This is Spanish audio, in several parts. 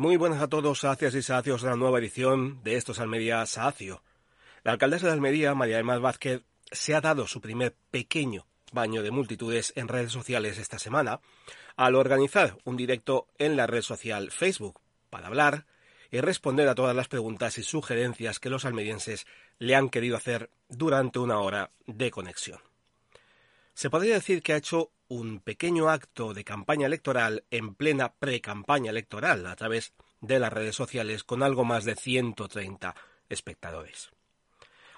Muy buenas a todos, sacias y sacios, la nueva edición de Estos Almería Sacio. La alcaldesa de Almería, María del Mar Vázquez, se ha dado su primer pequeño baño de multitudes en redes sociales esta semana al organizar un directo en la red social Facebook para hablar y responder a todas las preguntas y sugerencias que los almerienses le han querido hacer durante una hora de conexión. Se podría decir que ha hecho un pequeño acto de campaña electoral en plena pre-campaña electoral a través de las redes sociales con algo más de 130 espectadores.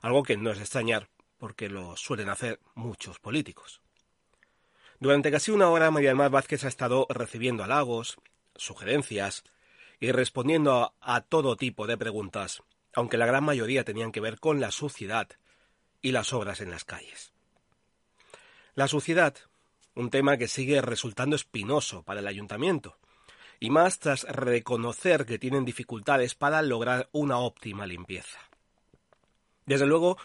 Algo que no es extrañar porque lo suelen hacer muchos políticos. Durante casi una hora, María del Vázquez ha estado recibiendo halagos, sugerencias y respondiendo a, a todo tipo de preguntas, aunque la gran mayoría tenían que ver con la suciedad y las obras en las calles. La suciedad, un tema que sigue resultando espinoso para el ayuntamiento, y más tras reconocer que tienen dificultades para lograr una óptima limpieza. Desde luego,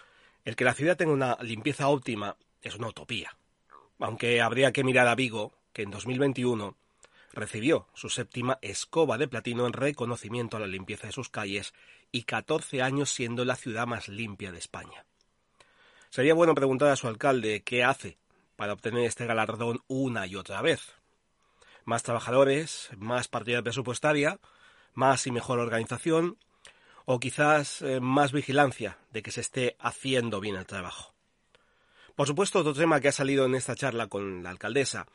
el que la ciudad tenga una limpieza óptima es una utopía, aunque habría que mirar a Vigo, que en 2021 recibió su séptima escoba de platino en reconocimiento a la limpieza de sus calles y 14 años siendo la ciudad más limpia de España. Sería bueno preguntar a su alcalde qué hace para obtener este galardón una y otra vez. Más trabajadores, más partida presupuestaria, más y mejor organización, o quizás eh, más vigilancia de que se esté haciendo bien el trabajo. Por supuesto, otro tema que ha salido en esta charla con la alcaldesa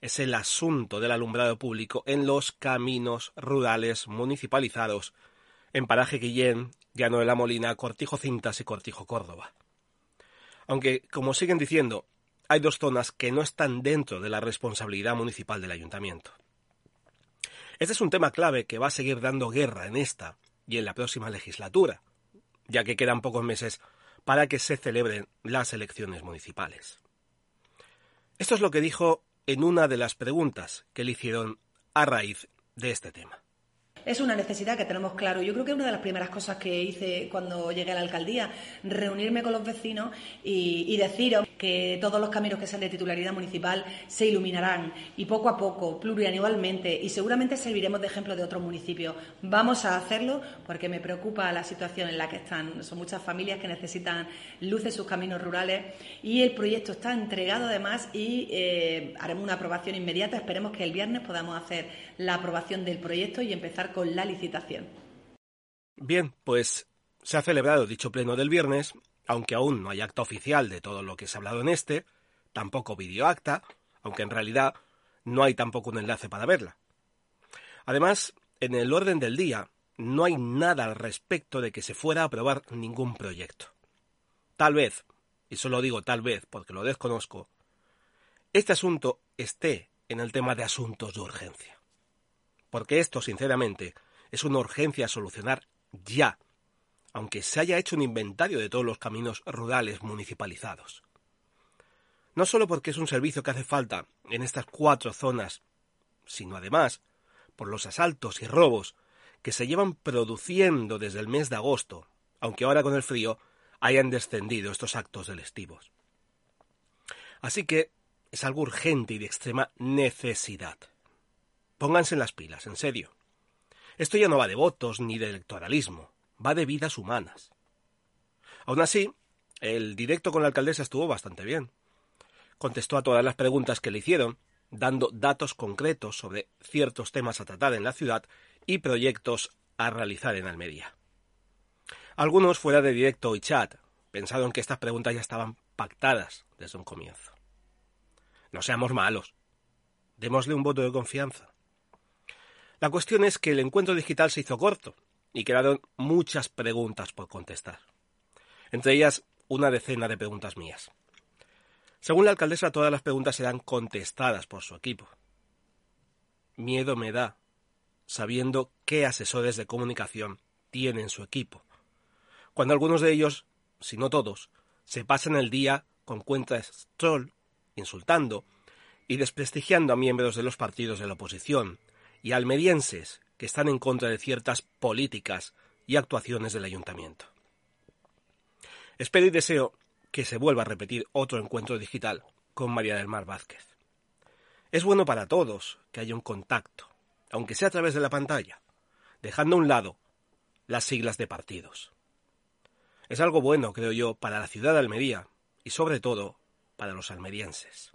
es el asunto del alumbrado público en los caminos rurales municipalizados en Paraje Guillén, Llano de la Molina, Cortijo Cintas y Cortijo Córdoba. Aunque, como siguen diciendo, hay dos zonas que no están dentro de la responsabilidad municipal del ayuntamiento. Este es un tema clave que va a seguir dando guerra en esta y en la próxima legislatura, ya que quedan pocos meses para que se celebren las elecciones municipales. Esto es lo que dijo en una de las preguntas que le hicieron a raíz de este tema. Es una necesidad que tenemos claro. Yo creo que una de las primeras cosas que hice cuando llegué a la alcaldía, reunirme con los vecinos y, y deciros que todos los caminos que sean de titularidad municipal se iluminarán y poco a poco, plurianualmente, y seguramente serviremos de ejemplo de otros municipios. Vamos a hacerlo porque me preocupa la situación en la que están. Son muchas familias que necesitan luz en sus caminos rurales y el proyecto está entregado además y eh, haremos una aprobación inmediata. Esperemos que el viernes podamos hacer la aprobación del proyecto y empezar con la licitación. Bien, pues se ha celebrado dicho pleno del viernes, aunque aún no hay acta oficial de todo lo que se ha hablado en este, tampoco videoacta, aunque en realidad no hay tampoco un enlace para verla. Además, en el orden del día no hay nada al respecto de que se fuera a aprobar ningún proyecto. Tal vez, y solo digo tal vez porque lo desconozco, este asunto esté en el tema de asuntos de urgencia porque esto, sinceramente, es una urgencia a solucionar ya, aunque se haya hecho un inventario de todos los caminos rurales municipalizados. No solo porque es un servicio que hace falta en estas cuatro zonas, sino además por los asaltos y robos que se llevan produciendo desde el mes de agosto, aunque ahora con el frío hayan descendido estos actos delictivos. Así que es algo urgente y de extrema necesidad. Pónganse las pilas, en serio. Esto ya no va de votos ni de electoralismo, va de vidas humanas. Aún así, el directo con la alcaldesa estuvo bastante bien. Contestó a todas las preguntas que le hicieron, dando datos concretos sobre ciertos temas a tratar en la ciudad y proyectos a realizar en Almería. Algunos fuera de directo y chat pensaron que estas preguntas ya estaban pactadas desde un comienzo. No seamos malos. Démosle un voto de confianza. La cuestión es que el encuentro digital se hizo corto y quedaron muchas preguntas por contestar. Entre ellas, una decena de preguntas mías. Según la alcaldesa, todas las preguntas serán contestadas por su equipo. Miedo me da, sabiendo qué asesores de comunicación tiene su equipo, cuando algunos de ellos, si no todos, se pasan el día con cuentas troll, insultando y desprestigiando a miembros de los partidos de la oposición, y almerienses que están en contra de ciertas políticas y actuaciones del ayuntamiento. Espero y deseo que se vuelva a repetir otro encuentro digital con María del Mar Vázquez. Es bueno para todos que haya un contacto, aunque sea a través de la pantalla, dejando a un lado las siglas de partidos. Es algo bueno, creo yo, para la ciudad de Almería y sobre todo para los almerienses.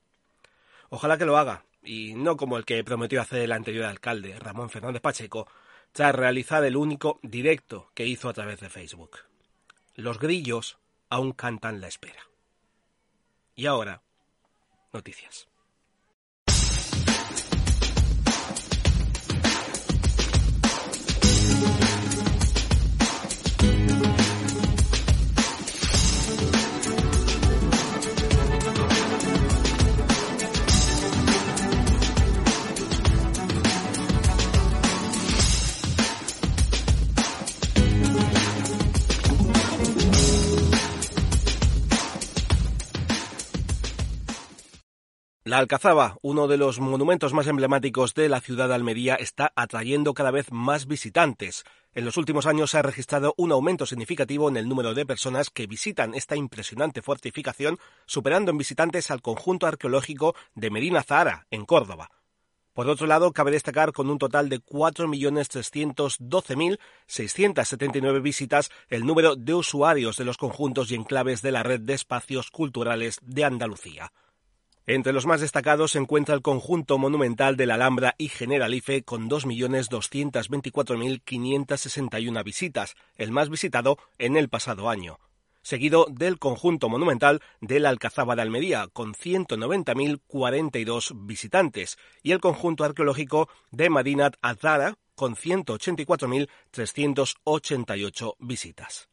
Ojalá que lo haga, y no como el que prometió hacer el anterior alcalde, Ramón Fernández Pacheco, tras realizar el único directo que hizo a través de Facebook. Los grillos aún cantan la espera. Y ahora, noticias. La Alcazaba, uno de los monumentos más emblemáticos de la ciudad de Almería, está atrayendo cada vez más visitantes. En los últimos años se ha registrado un aumento significativo en el número de personas que visitan esta impresionante fortificación, superando en visitantes al conjunto arqueológico de Medina Zahara, en Córdoba. Por otro lado, cabe destacar con un total de 4.312.679 visitas el número de usuarios de los conjuntos y enclaves de la red de espacios culturales de Andalucía. Entre los más destacados se encuentra el conjunto monumental de la Alhambra y Generalife con 2.224.561 visitas, el más visitado en el pasado año, seguido del conjunto monumental de la Alcazaba de Almería con 190.042 visitantes y el conjunto arqueológico de Madinat Azara con 184.388 visitas.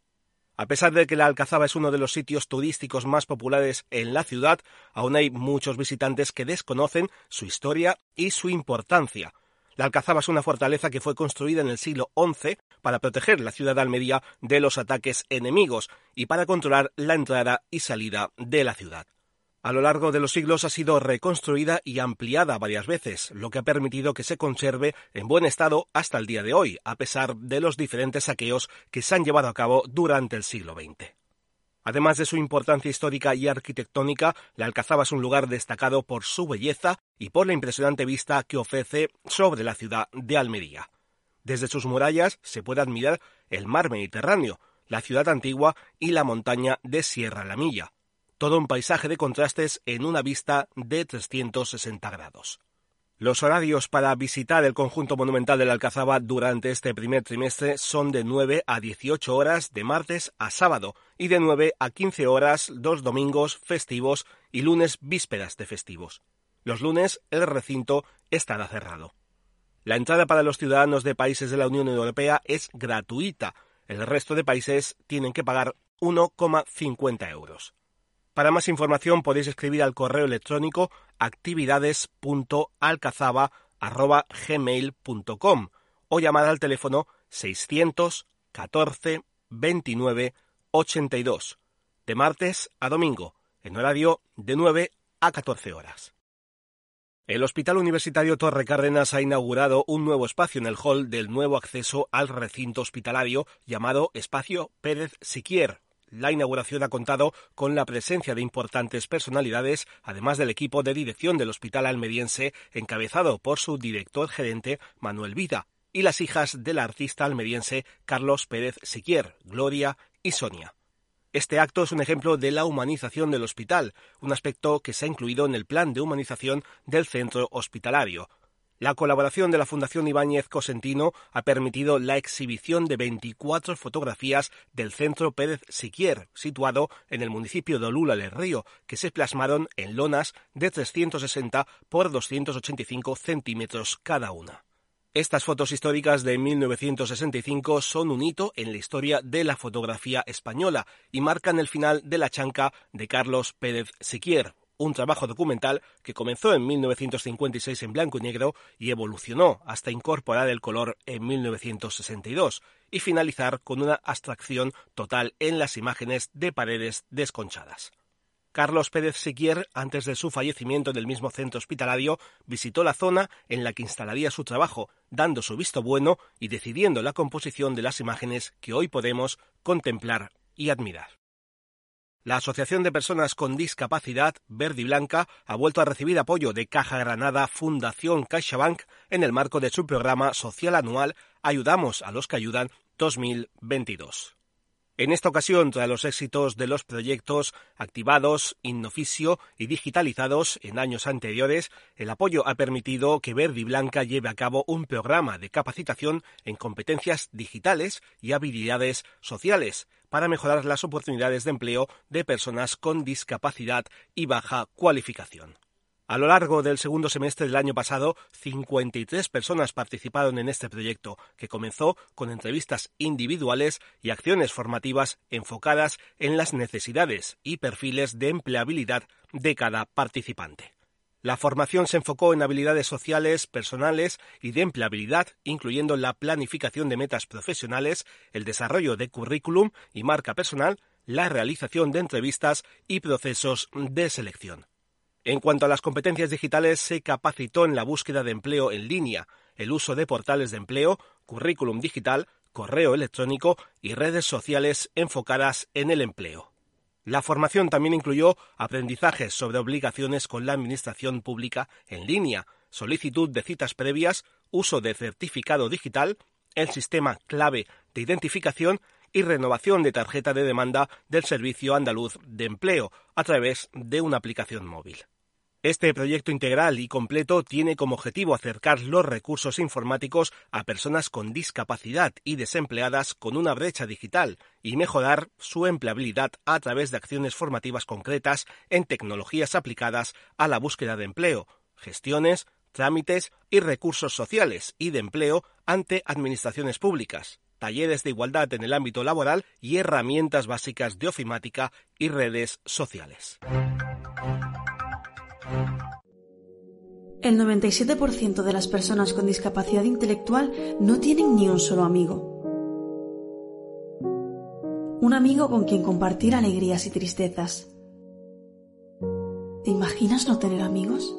A pesar de que la Alcazaba es uno de los sitios turísticos más populares en la ciudad, aún hay muchos visitantes que desconocen su historia y su importancia. La Alcazaba es una fortaleza que fue construida en el siglo XI para proteger la ciudad de Almería de los ataques enemigos y para controlar la entrada y salida de la ciudad. A lo largo de los siglos ha sido reconstruida y ampliada varias veces, lo que ha permitido que se conserve en buen estado hasta el día de hoy, a pesar de los diferentes saqueos que se han llevado a cabo durante el siglo XX. Además de su importancia histórica y arquitectónica, la Alcazaba es un lugar destacado por su belleza y por la impresionante vista que ofrece sobre la ciudad de Almería. Desde sus murallas se puede admirar el mar Mediterráneo, la ciudad antigua y la montaña de Sierra La Milla, todo un paisaje de contrastes en una vista de 360 grados. Los horarios para visitar el conjunto monumental de la Alcazaba durante este primer trimestre son de 9 a 18 horas de martes a sábado y de 9 a 15 horas dos domingos festivos y lunes vísperas de festivos. Los lunes el recinto estará cerrado. La entrada para los ciudadanos de países de la Unión Europea es gratuita. El resto de países tienen que pagar 1,50 euros. Para más información podéis escribir al correo electrónico actividades.alcazaba.gmail.com o llamar al teléfono 614 29 82 de martes a domingo en horario de 9 a 14 horas. El Hospital Universitario Torre Cárdenas ha inaugurado un nuevo espacio en el hall del nuevo acceso al recinto hospitalario llamado Espacio Pérez Siquier, la inauguración ha contado con la presencia de importantes personalidades, además del equipo de dirección del Hospital Almeriense, encabezado por su director gerente Manuel Vida, y las hijas del artista almeriense Carlos Pérez Siquier, Gloria y Sonia. Este acto es un ejemplo de la humanización del hospital, un aspecto que se ha incluido en el plan de humanización del centro hospitalario, la colaboración de la Fundación Ibáñez Cosentino ha permitido la exhibición de 24 fotografías del Centro Pérez Siquier, situado en el municipio de Olula del Río, que se plasmaron en lonas de 360 por 285 centímetros cada una. Estas fotos históricas de 1965 son un hito en la historia de la fotografía española y marcan el final de la chanca de Carlos Pérez Siquier, un trabajo documental que comenzó en 1956 en blanco y negro y evolucionó hasta incorporar el color en 1962 y finalizar con una abstracción total en las imágenes de paredes desconchadas. Carlos Pérez Siquier, antes de su fallecimiento en el mismo centro hospitalario, visitó la zona en la que instalaría su trabajo, dando su visto bueno y decidiendo la composición de las imágenes que hoy podemos contemplar y admirar. La Asociación de Personas con Discapacidad Verde y Blanca ha vuelto a recibir apoyo de Caja Granada Fundación CaixaBank en el marco de su programa social anual Ayudamos a los que ayudan 2022. En esta ocasión, tras los éxitos de los proyectos activados, inoficio y digitalizados en años anteriores, el apoyo ha permitido que Verde y Blanca lleve a cabo un programa de capacitación en competencias digitales y habilidades sociales para mejorar las oportunidades de empleo de personas con discapacidad y baja cualificación. A lo largo del segundo semestre del año pasado, 53 personas participaron en este proyecto, que comenzó con entrevistas individuales y acciones formativas enfocadas en las necesidades y perfiles de empleabilidad de cada participante. La formación se enfocó en habilidades sociales, personales y de empleabilidad, incluyendo la planificación de metas profesionales, el desarrollo de currículum y marca personal, la realización de entrevistas y procesos de selección. En cuanto a las competencias digitales, se capacitó en la búsqueda de empleo en línea, el uso de portales de empleo, currículum digital, correo electrónico y redes sociales enfocadas en el empleo. La formación también incluyó aprendizajes sobre obligaciones con la Administración Pública en línea, solicitud de citas previas, uso de certificado digital, el sistema clave de identificación y renovación de tarjeta de demanda del Servicio Andaluz de Empleo a través de una aplicación móvil. Este proyecto integral y completo tiene como objetivo acercar los recursos informáticos a personas con discapacidad y desempleadas con una brecha digital y mejorar su empleabilidad a través de acciones formativas concretas en tecnologías aplicadas a la búsqueda de empleo, gestiones, trámites y recursos sociales y de empleo ante administraciones públicas, talleres de igualdad en el ámbito laboral y herramientas básicas de ofimática y redes sociales. El 97% de las personas con discapacidad intelectual no tienen ni un solo amigo. Un amigo con quien compartir alegrías y tristezas. ¿Te imaginas no tener amigos?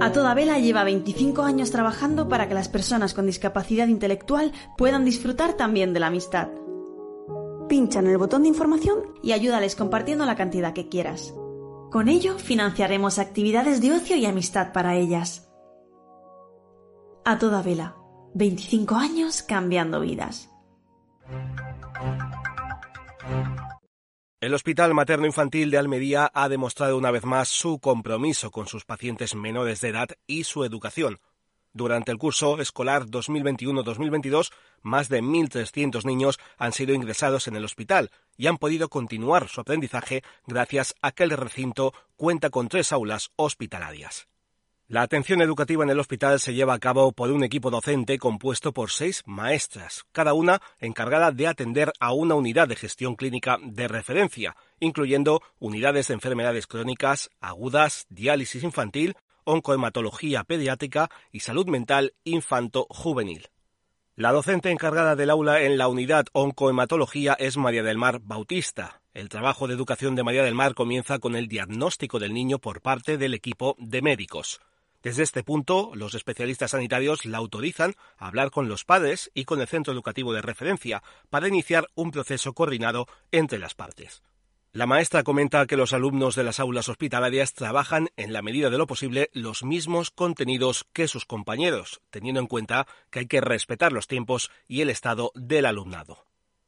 A toda vela lleva 25 años trabajando para que las personas con discapacidad intelectual puedan disfrutar también de la amistad. Pincha en el botón de información y ayúdales compartiendo la cantidad que quieras. Con ello financiaremos actividades de ocio y amistad para ellas. A toda vela. 25 años cambiando vidas. El Hospital Materno Infantil de Almería ha demostrado una vez más su compromiso con sus pacientes menores de edad y su educación, durante el curso escolar 2021-2022, más de 1.300 niños han sido ingresados en el hospital y han podido continuar su aprendizaje gracias a que el recinto cuenta con tres aulas hospitalarias. La atención educativa en el hospital se lleva a cabo por un equipo docente compuesto por seis maestras, cada una encargada de atender a una unidad de gestión clínica de referencia, incluyendo unidades de enfermedades crónicas, agudas, diálisis infantil, oncohematología pediátrica y salud mental infanto-juvenil. La docente encargada del aula en la unidad oncohematología es María del Mar Bautista. El trabajo de educación de María del Mar comienza con el diagnóstico del niño por parte del equipo de médicos. Desde este punto, los especialistas sanitarios la autorizan a hablar con los padres y con el centro educativo de referencia para iniciar un proceso coordinado entre las partes. La maestra comenta que los alumnos de las aulas hospitalarias trabajan en la medida de lo posible los mismos contenidos que sus compañeros, teniendo en cuenta que hay que respetar los tiempos y el estado del alumnado.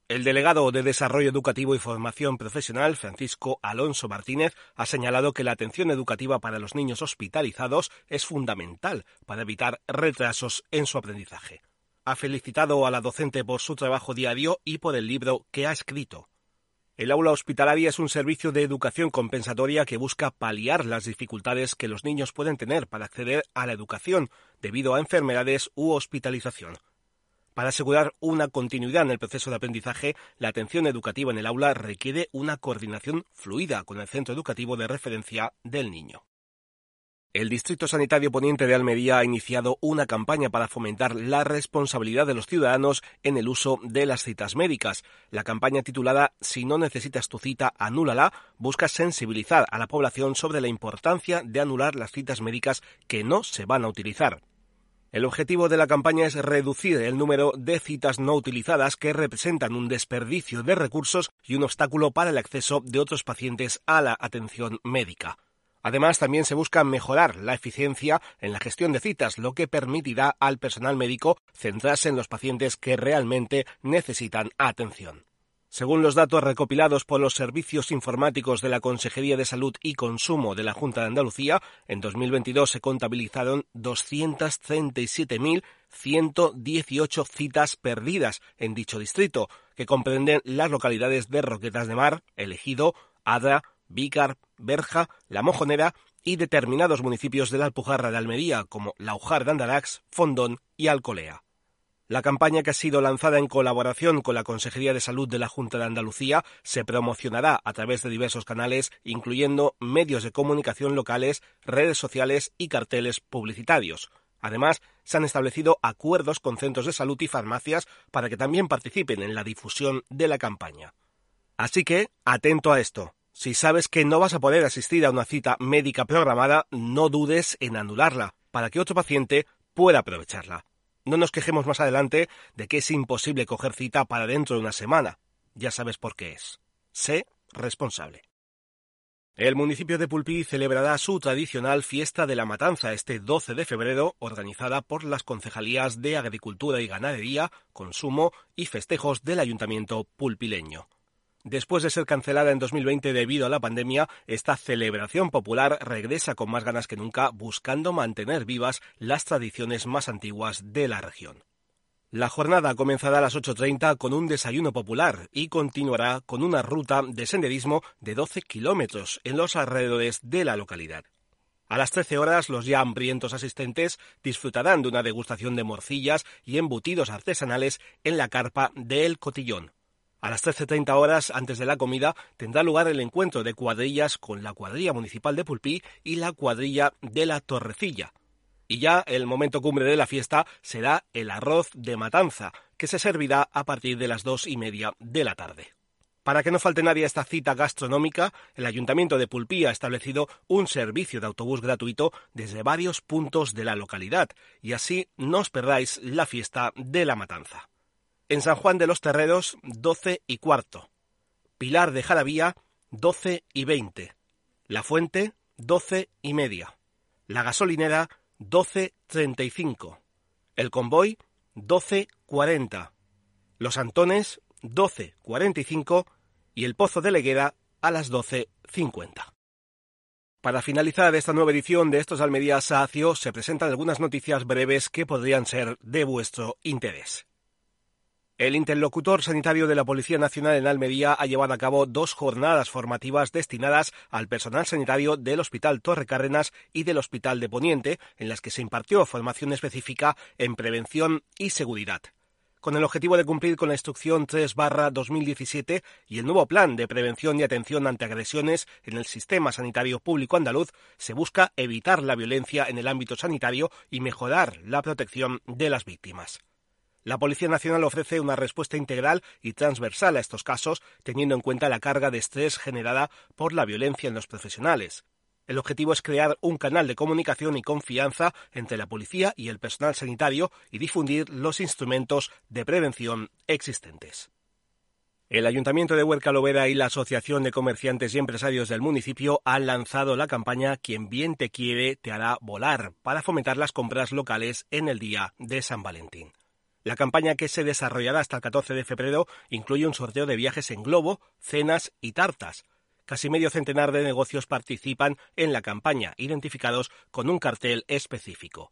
El delegado de Desarrollo Educativo y Formación Profesional, Francisco Alonso Martínez, ha señalado que la atención educativa para los niños hospitalizados es fundamental para evitar retrasos en su aprendizaje. Ha felicitado a la docente por su trabajo diario y por el libro que ha escrito. El aula hospitalaria es un servicio de educación compensatoria que busca paliar las dificultades que los niños pueden tener para acceder a la educación debido a enfermedades u hospitalización. Para asegurar una continuidad en el proceso de aprendizaje, la atención educativa en el aula requiere una coordinación fluida con el centro educativo de referencia del niño. El Distrito Sanitario Poniente de Almería ha iniciado una campaña para fomentar la responsabilidad de los ciudadanos en el uso de las citas médicas. La campaña titulada Si no necesitas tu cita, anúlala busca sensibilizar a la población sobre la importancia de anular las citas médicas que no se van a utilizar. El objetivo de la campaña es reducir el número de citas no utilizadas que representan un desperdicio de recursos y un obstáculo para el acceso de otros pacientes a la atención médica. Además, también se busca mejorar la eficiencia en la gestión de citas, lo que permitirá al personal médico centrarse en los pacientes que realmente necesitan atención. Según los datos recopilados por los servicios informáticos de la Consejería de Salud y Consumo de la Junta de Andalucía, en 2022 se contabilizaron 237.118 citas perdidas en dicho distrito, que comprenden las localidades de Roquetas de Mar, Elegido, Adra, Vícar, Berja, La Mojonera y determinados municipios de la Alpujarra de Almería, como Laujar de Andarax, Fondón y Alcolea. La campaña que ha sido lanzada en colaboración con la Consejería de Salud de la Junta de Andalucía se promocionará a través de diversos canales, incluyendo medios de comunicación locales, redes sociales y carteles publicitarios. Además, se han establecido acuerdos con centros de salud y farmacias para que también participen en la difusión de la campaña. Así que, atento a esto. Si sabes que no vas a poder asistir a una cita médica programada, no dudes en anularla, para que otro paciente pueda aprovecharla. No nos quejemos más adelante de que es imposible coger cita para dentro de una semana. Ya sabes por qué es. Sé responsable. El municipio de Pulpí celebrará su tradicional fiesta de la matanza este 12 de febrero, organizada por las concejalías de Agricultura y Ganadería, Consumo y Festejos del Ayuntamiento pulpileño. Después de ser cancelada en 2020 debido a la pandemia, esta celebración popular regresa con más ganas que nunca buscando mantener vivas las tradiciones más antiguas de la región. La jornada comenzará a las 8.30 con un desayuno popular y continuará con una ruta de senderismo de 12 kilómetros en los alrededores de la localidad. A las 13 horas, los ya hambrientos asistentes disfrutarán de una degustación de morcillas y embutidos artesanales en la carpa del Cotillón, a las 13.30 horas antes de la comida tendrá lugar el encuentro de cuadrillas con la cuadrilla municipal de Pulpí y la cuadrilla de la Torrecilla. Y ya el momento cumbre de la fiesta será el arroz de matanza, que se servirá a partir de las dos y media de la tarde. Para que no falte nadie a esta cita gastronómica, el Ayuntamiento de Pulpí ha establecido un servicio de autobús gratuito desde varios puntos de la localidad, y así no os perdáis la fiesta de la matanza. En San Juan de los Terreros, 12 y cuarto. Pilar de Jalavía, 12 y 20. La Fuente, 12 y media. La Gasolinera, 12.35. El Convoy, 12.40. Los Antones, 12.45. Y el Pozo de Leguera, a las 12.50. Para finalizar esta nueva edición de estos Almería Sacio, se presentan algunas noticias breves que podrían ser de vuestro interés. El interlocutor sanitario de la Policía Nacional en Almería ha llevado a cabo dos jornadas formativas destinadas al personal sanitario del Hospital Torre Cárdenas y del Hospital de Poniente, en las que se impartió formación específica en prevención y seguridad. Con el objetivo de cumplir con la instrucción 3-2017 y el nuevo plan de prevención y atención ante agresiones en el sistema sanitario público andaluz, se busca evitar la violencia en el ámbito sanitario y mejorar la protección de las víctimas. La Policía Nacional ofrece una respuesta integral y transversal a estos casos, teniendo en cuenta la carga de estrés generada por la violencia en los profesionales. El objetivo es crear un canal de comunicación y confianza entre la policía y el personal sanitario y difundir los instrumentos de prevención existentes. El Ayuntamiento de Huerca Lovera y la Asociación de Comerciantes y Empresarios del municipio han lanzado la campaña Quien bien te quiere te hará volar para fomentar las compras locales en el día de San Valentín. La campaña que se desarrollará hasta el 14 de febrero incluye un sorteo de viajes en globo, cenas y tartas. Casi medio centenar de negocios participan en la campaña, identificados con un cartel específico.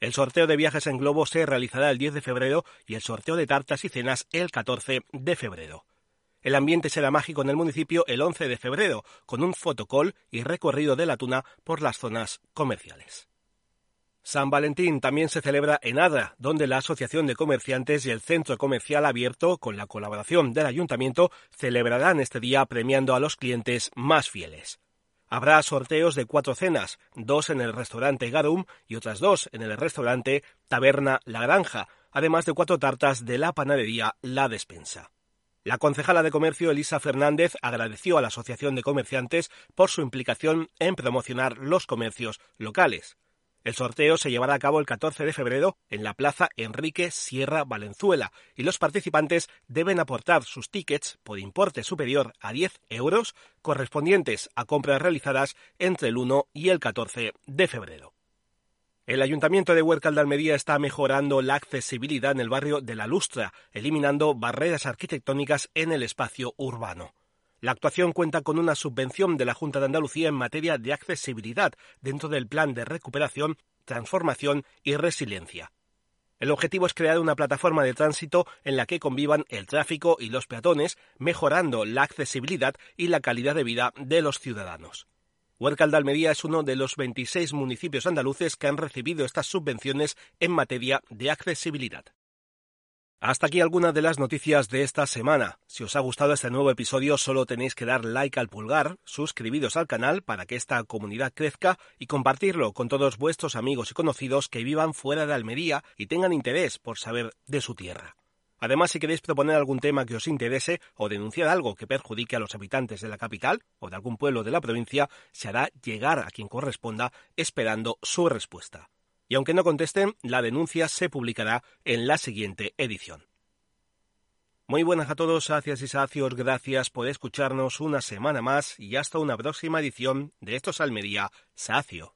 El sorteo de viajes en globo se realizará el 10 de febrero y el sorteo de tartas y cenas el 14 de febrero. El ambiente será mágico en el municipio el 11 de febrero, con un fotocall y recorrido de la tuna por las zonas comerciales. San Valentín también se celebra en Adra, donde la Asociación de Comerciantes y el Centro Comercial Abierto, con la colaboración del Ayuntamiento, celebrarán este día premiando a los clientes más fieles. Habrá sorteos de cuatro cenas, dos en el restaurante Garum y otras dos en el restaurante Taberna La Granja, además de cuatro tartas de la panadería La Despensa. La concejala de Comercio Elisa Fernández agradeció a la Asociación de Comerciantes por su implicación en promocionar los comercios locales. El sorteo se llevará a cabo el 14 de febrero en la Plaza Enrique Sierra Valenzuela y los participantes deben aportar sus tickets por importe superior a 10 euros correspondientes a compras realizadas entre el 1 y el 14 de febrero. El Ayuntamiento de Huércal de Almería está mejorando la accesibilidad en el barrio de La Lustra, eliminando barreras arquitectónicas en el espacio urbano. La actuación cuenta con una subvención de la Junta de Andalucía en materia de accesibilidad dentro del Plan de Recuperación, Transformación y Resiliencia. El objetivo es crear una plataforma de tránsito en la que convivan el tráfico y los peatones, mejorando la accesibilidad y la calidad de vida de los ciudadanos. Huércal de Almería es uno de los 26 municipios andaluces que han recibido estas subvenciones en materia de accesibilidad. Hasta aquí algunas de las noticias de esta semana. Si os ha gustado este nuevo episodio, solo tenéis que dar like al pulgar, suscribiros al canal para que esta comunidad crezca y compartirlo con todos vuestros amigos y conocidos que vivan fuera de Almería y tengan interés por saber de su tierra. Además, si queréis proponer algún tema que os interese o denunciar algo que perjudique a los habitantes de la capital o de algún pueblo de la provincia, se hará llegar a quien corresponda esperando su respuesta y aunque no contesten, la denuncia se publicará en la siguiente edición. Muy buenas a todos, sacias y sacios, gracias por escucharnos una semana más y hasta una próxima edición de Estos Almería Sacio.